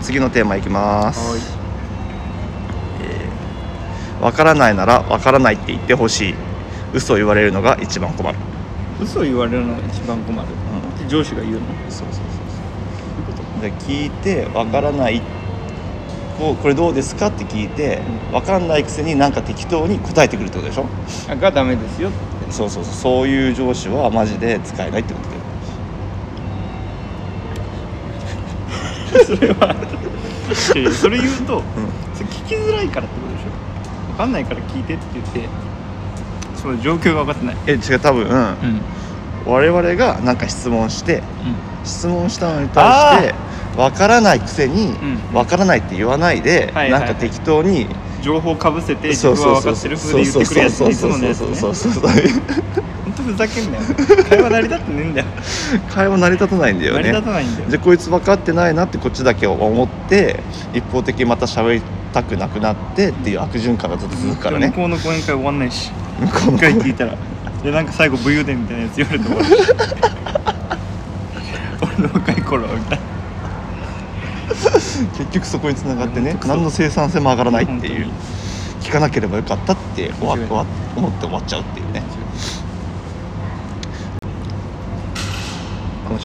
次のテーマいきます。はい。わからないならわからないって言ってほしい。嘘を言われるのが一番困る。嘘を言われるのが一番困る、う上司が言うの？そうそうそうそう。で聞いてわからないこうこれどうですかって聞いてうんわかんないくせになん。か適当に答えてくるってことでしょあがダメですよそうそうそうそういう上司はマジで使えないってことだよ それは。それ言うと、それ聞きづらいからってことでしょ？分かんないから聞いてって言ってその状況が分かってない。え違う多分、うん。我々がなんか質問してう質問したのに対してわからないくせにうん。わからないって言わないで、はいはいはい。なんか適当にん情報かぶせて自そう分はそう分そう。そうかってる風で言ってくるやつねいつものやつねそうそうそうそう本当ふざけんなよ。会話成り立ってねえんだよ。会話成り立たないんだよ成りね立たないんだよ。じゃあこいつ分かってないなってこっちだけ思って一方的にまた喋りたくなくなってっていう悪循環がずっと続くからね。向こうの講演会終わんないし。向こうの一回聞いたらでなんか最後武勇伝みたいなやつ言われて終わる。し 俺の若い頃はみたいな。結局そこに繋がってね本当そう。何の生産性も上がらないっていう。本聞かなければよかったって終わ終わ思って終わっちゃうっていう